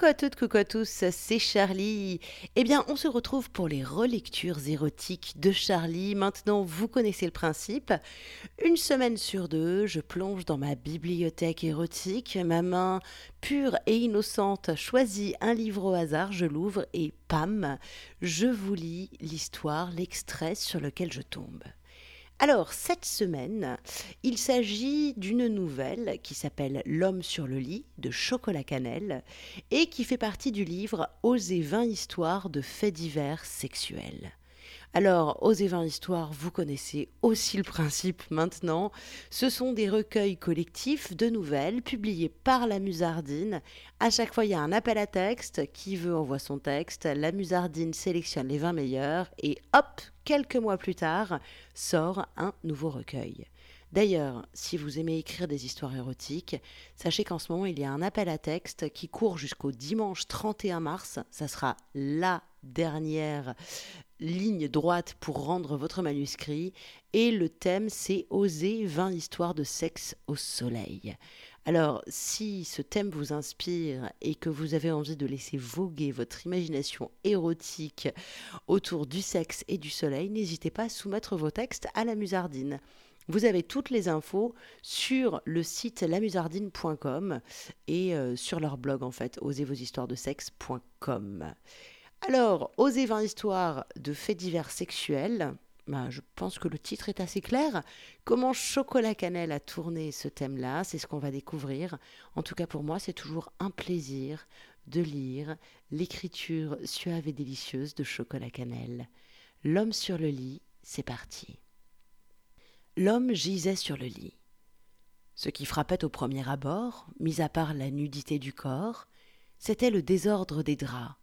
Coucou à toutes, coucou à tous, c'est Charlie. Eh bien, on se retrouve pour les relectures érotiques de Charlie. Maintenant, vous connaissez le principe. Une semaine sur deux, je plonge dans ma bibliothèque érotique. Ma main pure et innocente choisit un livre au hasard, je l'ouvre et pam, je vous lis l'histoire, l'extrait sur lequel je tombe. Alors, cette semaine, il s'agit d'une nouvelle qui s'appelle L'homme sur le lit de Chocolat Cannelle et qui fait partie du livre Oser 20 histoires de faits divers sexuels. Alors, Osez 20 histoires, vous connaissez aussi le principe maintenant. Ce sont des recueils collectifs de nouvelles publiés par la Musardine. À chaque fois, il y a un appel à texte. Qui veut envoie son texte. La Musardine sélectionne les 20 meilleurs et hop, quelques mois plus tard, sort un nouveau recueil. D'ailleurs, si vous aimez écrire des histoires érotiques, sachez qu'en ce moment, il y a un appel à texte qui court jusqu'au dimanche 31 mars. Ça sera la dernière ligne droite pour rendre votre manuscrit. Et le thème, c'est Oser 20 histoires de sexe au soleil. Alors, si ce thème vous inspire et que vous avez envie de laisser voguer votre imagination érotique autour du sexe et du soleil, n'hésitez pas à soumettre vos textes à la musardine. Vous avez toutes les infos sur le site lamusardine.com et euh, sur leur blog en fait, osezvoshistoiresdesexe.com. Alors, Osez 20 histoires de faits divers sexuels. Ben, je pense que le titre est assez clair. Comment Chocolat Cannelle a tourné ce thème-là, c'est ce qu'on va découvrir. En tout cas, pour moi, c'est toujours un plaisir de lire l'écriture suave et délicieuse de Chocolat Cannelle. L'homme sur le lit, c'est parti. L'homme gisait sur le lit. Ce qui frappait au premier abord, mis à part la nudité du corps, c'était le désordre des draps,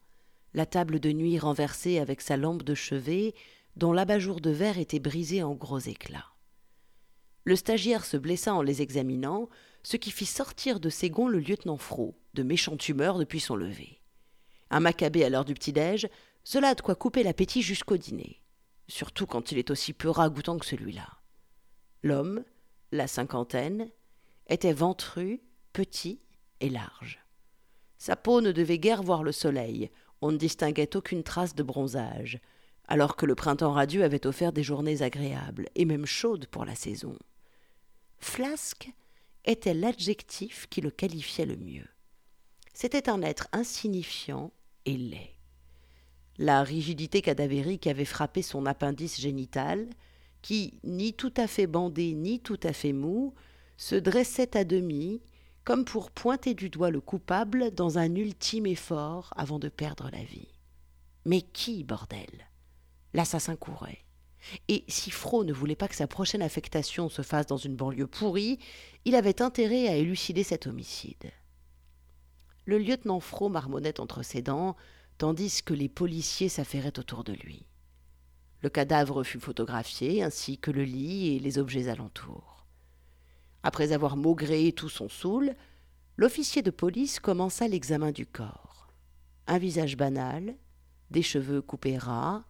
la table de nuit renversée avec sa lampe de chevet, dont l'abat-jour de verre était brisé en gros éclats. Le stagiaire se blessa en les examinant, ce qui fit sortir de ses gonds le lieutenant Fro, de méchante humeur depuis son lever. Un macabé à l'heure du petit-déj, cela a de quoi couper l'appétit jusqu'au dîner, surtout quand il est aussi peu ragoûtant que celui-là. L'homme, la cinquantaine, était ventru, petit et large. Sa peau ne devait guère voir le soleil, on ne distinguait aucune trace de bronzage, alors que le printemps radieux avait offert des journées agréables, et même chaudes pour la saison. Flasque était l'adjectif qui le qualifiait le mieux. C'était un être insignifiant et laid. La rigidité cadavérique avait frappé son appendice génital, qui, ni tout à fait bandé, ni tout à fait mou, se dressait à demi, comme pour pointer du doigt le coupable dans un ultime effort avant de perdre la vie. Mais qui, bordel? L'assassin courait. Et si Fro ne voulait pas que sa prochaine affectation se fasse dans une banlieue pourrie, il avait intérêt à élucider cet homicide. Le lieutenant Fro marmonnait entre ses dents, tandis que les policiers s'affairaient autour de lui. Le cadavre fut photographié, ainsi que le lit et les objets alentours. Après avoir maugré tout son soul, l'officier de police commença l'examen du corps. Un visage banal, des cheveux coupés ras,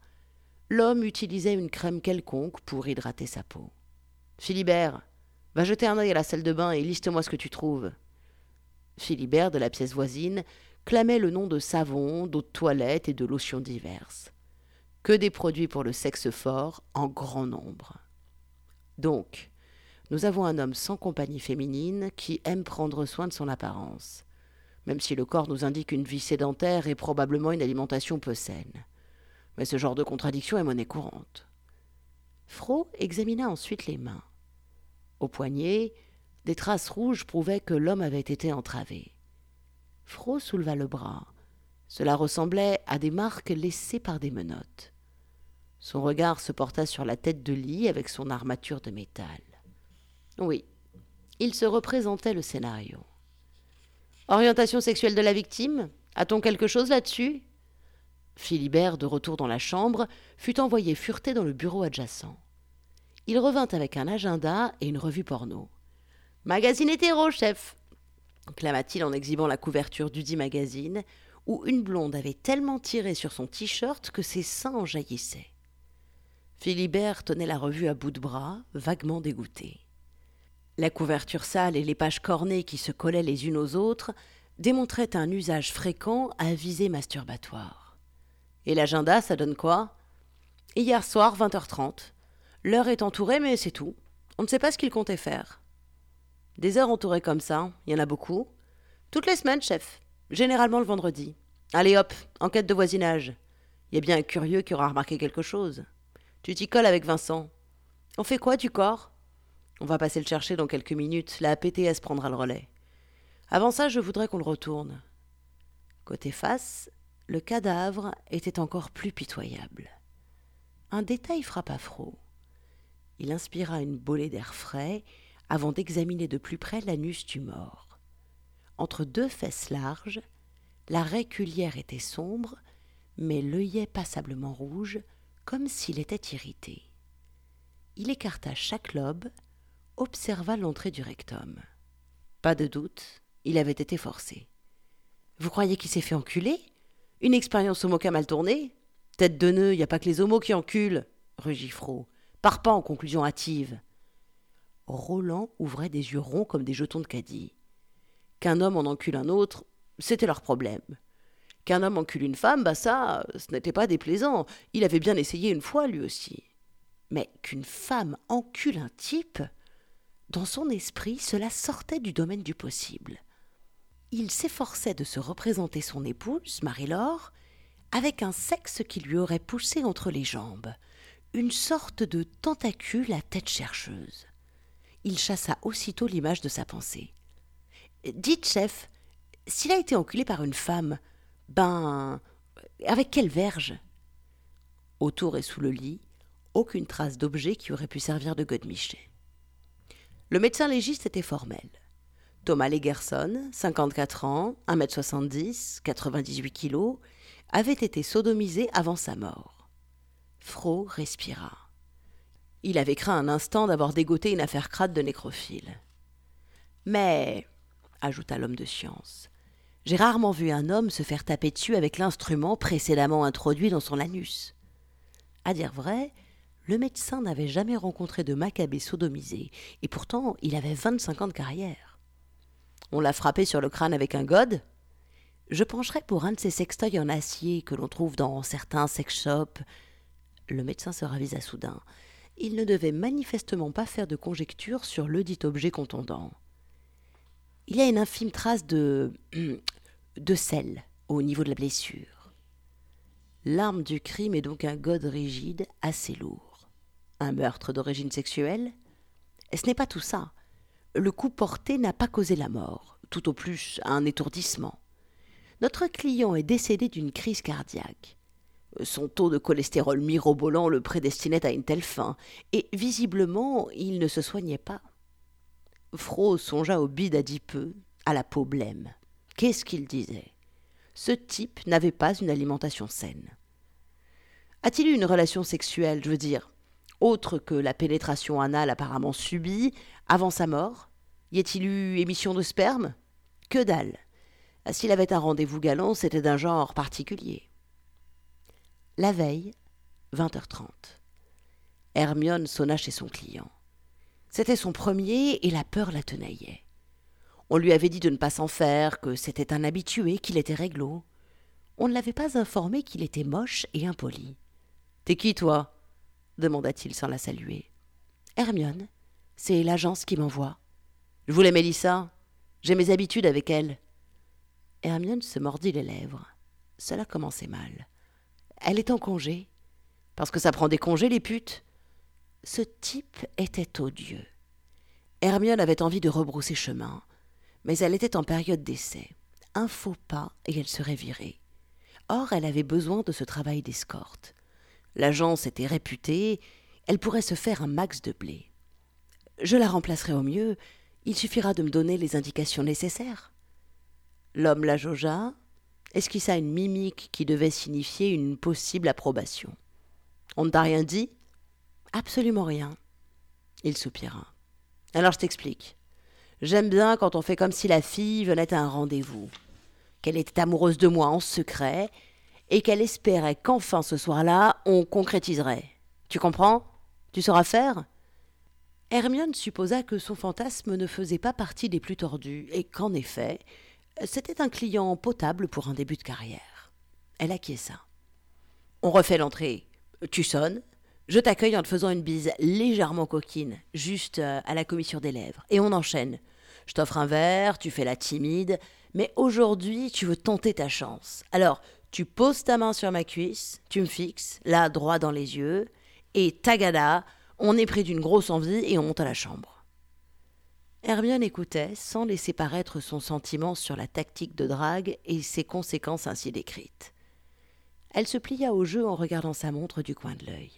l'homme utilisait une crème quelconque pour hydrater sa peau. Philibert, va jeter un œil à la salle de bain et liste-moi ce que tu trouves. Philibert, de la pièce voisine, clamait le nom de savon, d'eau de toilette et de lotions diverses. Que des produits pour le sexe fort en grand nombre. Donc, nous avons un homme sans compagnie féminine qui aime prendre soin de son apparence, même si le corps nous indique une vie sédentaire et probablement une alimentation peu saine. Mais ce genre de contradiction est monnaie courante. Fro examina ensuite les mains. Au poignet, des traces rouges prouvaient que l'homme avait été entravé. Fro souleva le bras. Cela ressemblait à des marques laissées par des menottes. Son regard se porta sur la tête de lit avec son armature de métal. Oui, il se représentait le scénario. Orientation sexuelle de la victime? A-t-on quelque chose là-dessus? Philibert, de retour dans la chambre, fut envoyé fureter dans le bureau adjacent. Il revint avec un agenda et une revue porno. Magazine hétéro, chef clama-t-il en exhibant la couverture du dit magazine, où une blonde avait tellement tiré sur son t-shirt que ses seins en jaillissaient. Philibert tenait la revue à bout de bras, vaguement dégoûté. La couverture sale et les pages cornées qui se collaient les unes aux autres démontrait un usage fréquent à visée masturbatoire. Et l'agenda, ça donne quoi? Hier soir, 20h30. L'heure est entourée, mais c'est tout. On ne sait pas ce qu'il comptait faire. Des heures entourées comme ça, il y en a beaucoup. Toutes les semaines, chef. Généralement le vendredi. Allez hop, enquête de voisinage. Il y a bien un curieux qui aura remarqué quelque chose. Tu t'y colles avec Vincent. On fait quoi du corps? On va passer le chercher dans quelques minutes. La PTS prendra le relais. Avant ça, je voudrais qu'on le retourne. Côté face, le cadavre était encore plus pitoyable. Un détail frappa Fro. Il inspira une bolée d'air frais avant d'examiner de plus près l'anus du mort. Entre deux fesses larges, la réculière était sombre, mais l'œillet passablement rouge, comme s'il était irrité. Il écarta chaque lobe, observa l'entrée du rectum. Pas de doute, il avait été forcé. Vous croyez qu'il s'est fait enculer? Une expérience homoca mal tournée? Tête de nœud, y a pas que les homos qui enculent rugit Fro. Pars pas en conclusion hâtive. Roland ouvrait des yeux ronds comme des jetons de caddie. Qu'un homme en encule un autre, c'était leur problème. Qu'un homme encule une femme, bah ça, ce n'était pas déplaisant. Il avait bien essayé une fois, lui aussi. Mais qu'une femme encule un type, dans son esprit, cela sortait du domaine du possible. Il s'efforçait de se représenter son épouse, Marie-Laure, avec un sexe qui lui aurait poussé entre les jambes, une sorte de tentacule à tête chercheuse. Il chassa aussitôt l'image de sa pensée. Dites, chef, s'il a été enculé par une femme, ben. avec quelle verge? Autour et sous le lit, aucune trace d'objet qui aurait pu servir de godemiché. Le médecin légiste était formel. Thomas Legerson, 54 ans, 1m70, 98 kg, avait été sodomisé avant sa mort. Fro respira. Il avait craint un instant d'avoir dégoté une affaire crade de nécrophile. Mais, ajouta l'homme de science, j'ai rarement vu un homme se faire taper dessus avec l'instrument précédemment introduit dans son anus. À dire vrai, le médecin n'avait jamais rencontré de macabé sodomisé, et pourtant il avait vingt-cinq ans de carrière. On l'a frappé sur le crâne avec un gode Je pencherais pour un de ces sextoys en acier que l'on trouve dans certains sex shops. Le médecin se ravisa soudain. Il ne devait manifestement pas faire de conjecture sur le dit objet contondant. Il y a une infime trace de de sel au niveau de la blessure. L'arme du crime est donc un gode rigide assez lourd. Un meurtre d'origine sexuelle? Ce n'est pas tout ça. Le coup porté n'a pas causé la mort, tout au plus un étourdissement. Notre client est décédé d'une crise cardiaque. Son taux de cholestérol mirobolant le prédestinait à une telle fin, et visiblement il ne se soignait pas. Fro songea au bide adipeux, à la peau blême. Qu'est-ce qu'il disait? Ce type n'avait pas une alimentation saine. A-t-il eu une relation sexuelle, je veux dire, autre que la pénétration anale apparemment subie, avant sa mort Y a-t-il eu émission de sperme? Que dalle S'il avait un rendez-vous galant, c'était d'un genre particulier. La veille, 20h30. Hermione sonna chez son client. C'était son premier et la peur la tenaillait. On lui avait dit de ne pas s'en faire, que c'était un habitué, qu'il était réglo. On ne l'avait pas informé qu'il était moche et impoli. T'es qui, toi? Demanda-t-il sans la saluer. Hermione, c'est l'agence qui m'envoie. Je voulais Mélissa. J'ai mes habitudes avec elle. Hermione se mordit les lèvres. Cela commençait mal. Elle est en congé. Parce que ça prend des congés, les putes. Ce type était odieux. Hermione avait envie de rebrousser chemin mais elle était en période d'essai. Un faux pas et elle serait virée. Or, elle avait besoin de ce travail d'escorte. L'agence était réputée, elle pourrait se faire un max de blé. Je la remplacerai au mieux, il suffira de me donner les indications nécessaires. L'homme la jaugea, esquissa une mimique qui devait signifier une possible approbation. On ne t'a rien dit? Absolument rien. Il soupira. Alors je t'explique. J'aime bien quand on fait comme si la fille venait à un rendez-vous, qu'elle était amoureuse de moi en secret, et qu'elle espérait qu'enfin ce soir-là, on concrétiserait. Tu comprends? Tu sauras faire? Hermione supposa que son fantasme ne faisait pas partie des plus tordus, et qu'en effet, C'était un client potable pour un début de carrière. Elle acquiesça. On refait l'entrée. Tu sonnes. Je t'accueille en te faisant une bise légèrement coquine, juste euh, à la commissure des lèvres. Et on enchaîne. Je t'offre un verre, tu fais la timide, mais aujourd'hui tu veux tenter ta chance. Alors, tu poses ta main sur ma cuisse, tu me fixes, là droit dans les yeux, et tagada, on est pris d'une grosse envie et on monte à la chambre. Hermione écoutait sans laisser paraître son sentiment sur la tactique de drague et ses conséquences ainsi décrites. Elle se plia au jeu en regardant sa montre du coin de l'œil.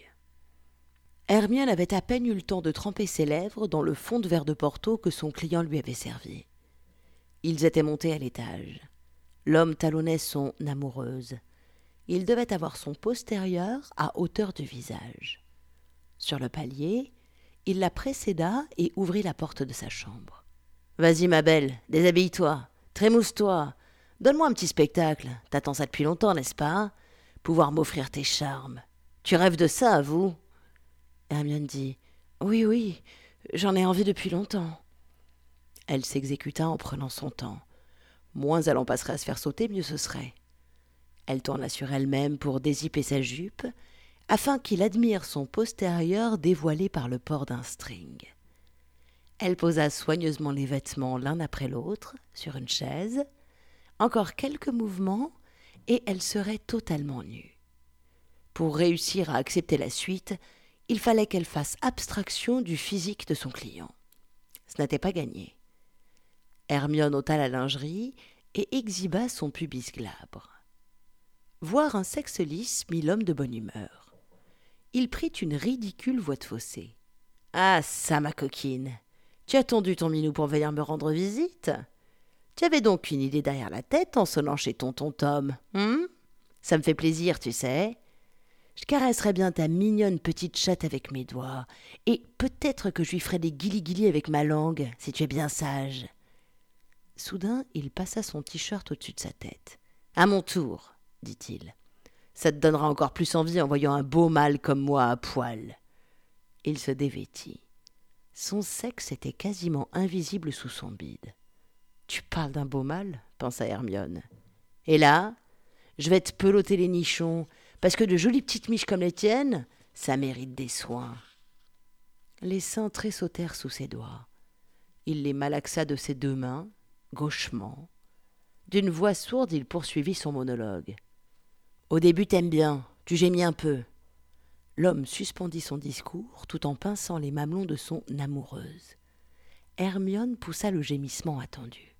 Hermione avait à peine eu le temps de tremper ses lèvres dans le fond de verre de Porto que son client lui avait servi. Ils étaient montés à l'étage. L'homme talonnait son amoureuse. Il devait avoir son postérieur à hauteur du visage. Sur le palier, il la précéda et ouvrit la porte de sa chambre. Vas-y, ma belle, déshabille-toi, trémousse-toi, donne-moi un petit spectacle. T'attends ça depuis longtemps, n'est-ce pas Pouvoir m'offrir tes charmes. Tu rêves de ça, vous? Hermione dit Oui, oui, j'en ai envie depuis longtemps. Elle s'exécuta en prenant son temps. Moins elle en passerait à se faire sauter, mieux ce serait. Elle tourna sur elle-même pour dézipper sa jupe, afin qu'il admire son postérieur dévoilé par le port d'un string. Elle posa soigneusement les vêtements l'un après l'autre sur une chaise. Encore quelques mouvements, et elle serait totalement nue. Pour réussir à accepter la suite, il fallait qu'elle fasse abstraction du physique de son client. Ce n'était pas gagné. Hermione ôta la lingerie et exhiba son pubis glabre. Voir un sexe lisse mit l'homme de bonne humeur. Il prit une ridicule voix de fossé. Ah, ça, ma coquine Tu as tendu ton minou pour venir me rendre visite Tu avais donc une idée derrière la tête en sonnant chez tonton Tom, hum Ça me fait plaisir, tu sais. Je caresserai bien ta mignonne petite chatte avec mes doigts, et peut-être que je lui ferai des guilis avec ma langue, si tu es bien sage. Soudain, il passa son t-shirt au-dessus de sa tête. À mon tour, dit-il. Ça te donnera encore plus envie en voyant un beau mâle comme moi à poil. Il se dévêtit. Son sexe était quasiment invisible sous son bide. Tu parles d'un beau mâle? pensa Hermione. Et là, je vais te peloter les nichons, parce que de jolies petites miches comme les tiennes, ça mérite des soins. Les seins tressautèrent sous ses doigts. Il les malaxa de ses deux mains, gauchement. D'une voix sourde, il poursuivit son monologue. Au début, t'aimes bien, tu gémis un peu. L'homme suspendit son discours tout en pinçant les mamelons de son amoureuse. Hermione poussa le gémissement attendu.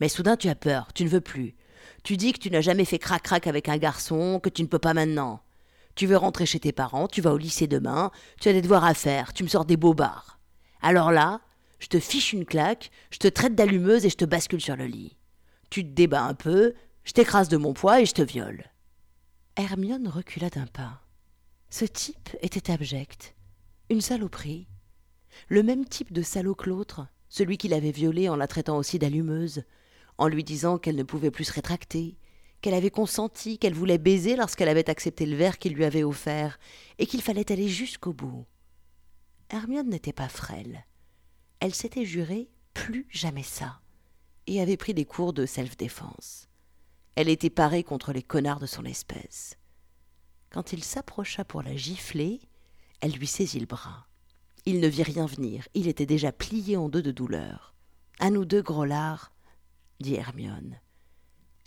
Mais soudain tu as peur, tu ne veux plus. Tu dis que tu n'as jamais fait crac-crac avec un garçon, que tu ne peux pas maintenant. Tu veux rentrer chez tes parents, tu vas au lycée demain, tu as des devoirs à faire, tu me sors des bobards. Alors là, je te fiche une claque, je te traite d'allumeuse et je te bascule sur le lit. Tu te débats un peu, je t'écrase de mon poids et je te viole. Hermione recula d'un pas. Ce type était abject. Une saloperie. Le même type de salaud que l'autre, celui qui l'avait violée en la traitant aussi d'allumeuse, en lui disant qu'elle ne pouvait plus se rétracter, qu'elle avait consenti, qu'elle voulait baiser lorsqu'elle avait accepté le verre qu'il lui avait offert, et qu'il fallait aller jusqu'au bout. Hermione n'était pas frêle elle s'était juré plus jamais ça, et avait pris des cours de self-défense. Elle était parée contre les connards de son espèce. Quand il s'approcha pour la gifler, elle lui saisit le bras. Il ne vit rien venir, il était déjà plié en deux de douleur. À nous deux, gros lard, dit Hermione.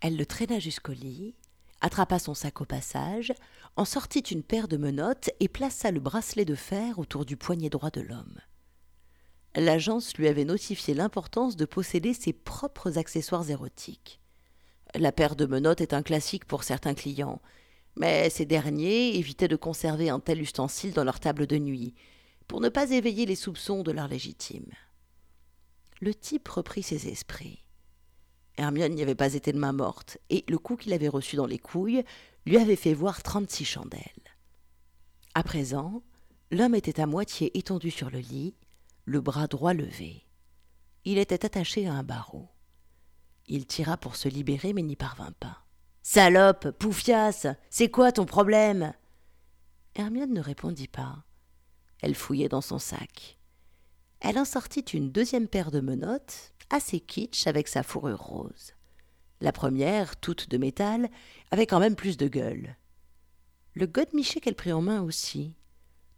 Elle le traîna jusqu'au lit, attrapa son sac au passage, en sortit une paire de menottes et plaça le bracelet de fer autour du poignet droit de l'homme l'agence lui avait notifié l'importance de posséder ses propres accessoires érotiques. La paire de menottes est un classique pour certains clients, mais ces derniers évitaient de conserver un tel ustensile dans leur table de nuit, pour ne pas éveiller les soupçons de leur légitime. Le type reprit ses esprits. Hermione n'y avait pas été de main morte, et le coup qu'il avait reçu dans les couilles lui avait fait voir trente-six chandelles. À présent, l'homme était à moitié étendu sur le lit, le bras droit levé. Il était attaché à un barreau. Il tira pour se libérer, mais n'y parvint pas. Salope, poufiasse, c'est quoi ton problème? Hermione ne répondit pas. Elle fouillait dans son sac. Elle en sortit une deuxième paire de menottes, assez kitsch avec sa fourrure rose. La première, toute de métal, avait quand même plus de gueule. Le godemiché qu'elle prit en main aussi.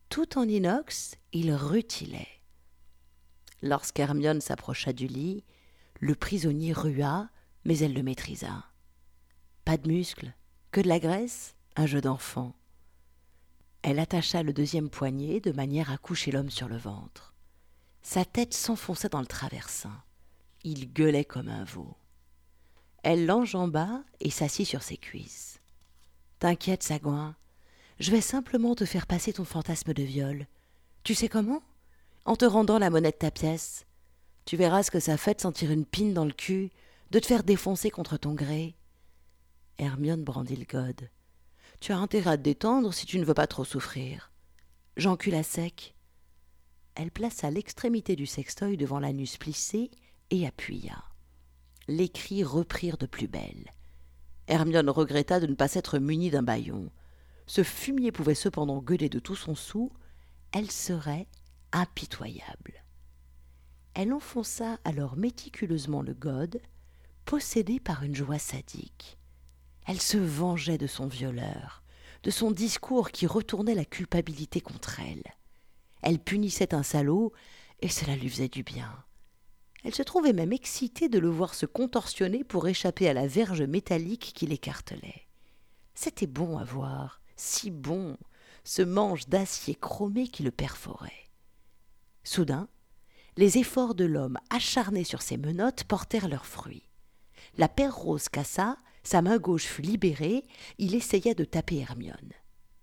Tout en inox, il rutilait. Lorsqu'Hermione s'approcha du lit, le prisonnier rua, mais elle le maîtrisa. Pas de muscles, que de la graisse, un jeu d'enfant. Elle attacha le deuxième poignet de manière à coucher l'homme sur le ventre. Sa tête s'enfonça dans le traversin. Il gueulait comme un veau. Elle l'enjamba et s'assit sur ses cuisses. T'inquiète, Sagouin, je vais simplement te faire passer ton fantasme de viol. Tu sais comment? En te rendant la monnaie de ta pièce. Tu verras ce que ça fait de sentir une pine dans le cul, de te faire défoncer contre ton gré. Hermione brandit le gode. Tu as intérêt à te détendre si tu ne veux pas trop souffrir. J'encule à sec. Elle plaça l'extrémité du sextoy devant l'anus plissé et appuya. Les cris reprirent de plus belle. Hermione regretta de ne pas s'être munie d'un baillon. Ce fumier pouvait cependant gueuler de tout son sou. Elle serait impitoyable. Elle enfonça alors méticuleusement le gode, possédée par une joie sadique. Elle se vengeait de son violeur, de son discours qui retournait la culpabilité contre elle. Elle punissait un salaud, et cela lui faisait du bien. Elle se trouvait même excitée de le voir se contorsionner pour échapper à la verge métallique qui l'écartelait. C'était bon à voir, si bon, ce manche d'acier chromé qui le perforait. Soudain, les efforts de l'homme acharné sur ses menottes portèrent leurs fruits. La paire rose cassa, sa main gauche fut libérée, il essaya de taper Hermione.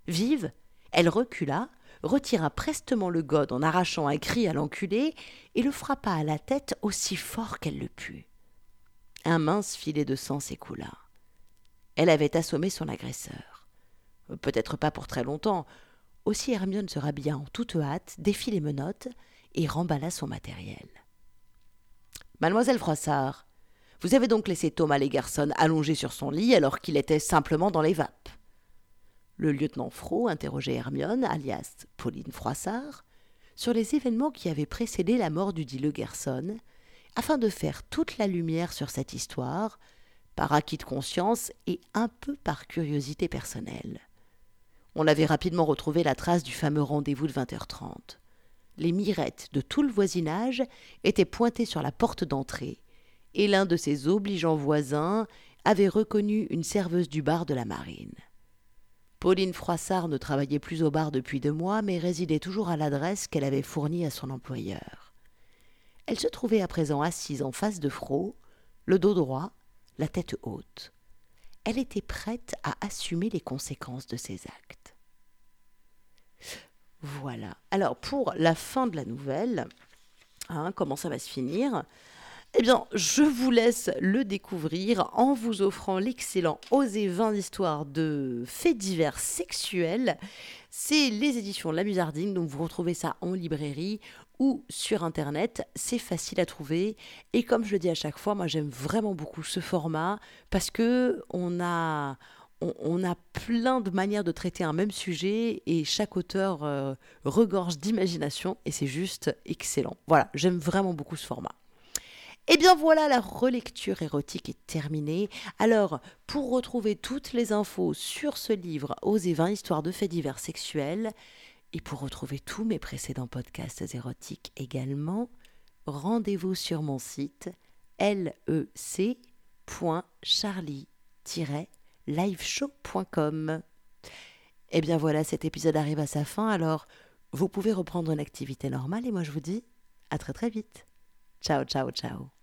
Vive, elle recula, retira prestement le gode en arrachant un cri à l'enculé et le frappa à la tête aussi fort qu'elle le put. Un mince filet de sang s'écoula. Elle avait assommé son agresseur. Peut-être pas pour très longtemps. Aussi Hermione se rhabilla en toute hâte, défit les menottes et remballa son matériel. Mademoiselle Froissart, vous avez donc laissé Thomas Legerson allongé sur son lit alors qu'il était simplement dans les vapes. Le lieutenant Fro interrogeait Hermione, alias Pauline Froissart, sur les événements qui avaient précédé la mort du dit Legerson, afin de faire toute la lumière sur cette histoire, par acquis de conscience et un peu par curiosité personnelle. On avait rapidement retrouvé la trace du fameux rendez-vous de 20h30. Les mirettes de tout le voisinage étaient pointées sur la porte d'entrée, et l'un de ses obligeants voisins avait reconnu une serveuse du bar de la marine. Pauline Froissart ne travaillait plus au bar depuis deux mois, mais résidait toujours à l'adresse qu'elle avait fournie à son employeur. Elle se trouvait à présent assise en face de Fro, le dos droit, la tête haute. Elle était prête à assumer les conséquences de ses actes. Voilà. Alors, pour la fin de la nouvelle, hein, comment ça va se finir? Eh bien, je vous laisse le découvrir en vous offrant l'excellent Oser 20 histoires de faits divers sexuels. C'est les éditions La Musardine, donc vous retrouvez ça en librairie ou sur internet. C'est facile à trouver et comme je le dis à chaque fois, moi j'aime vraiment beaucoup ce format parce que on a on, a plein de manières de traiter un même sujet et chaque auteur euh, regorge d'imagination et c'est juste excellent. Voilà, j'aime vraiment beaucoup ce format. Et eh bien voilà, la relecture érotique est terminée. Alors, pour retrouver toutes les infos sur ce livre, Oser 20 histoires de faits divers sexuels, et pour retrouver tous mes précédents podcasts érotiques également, rendez-vous sur mon site lec.charlie-liveshow.com. Et eh bien voilà, cet épisode arrive à sa fin, alors vous pouvez reprendre une activité normale et moi je vous dis à très très vite. Ciao, ciao, ciao.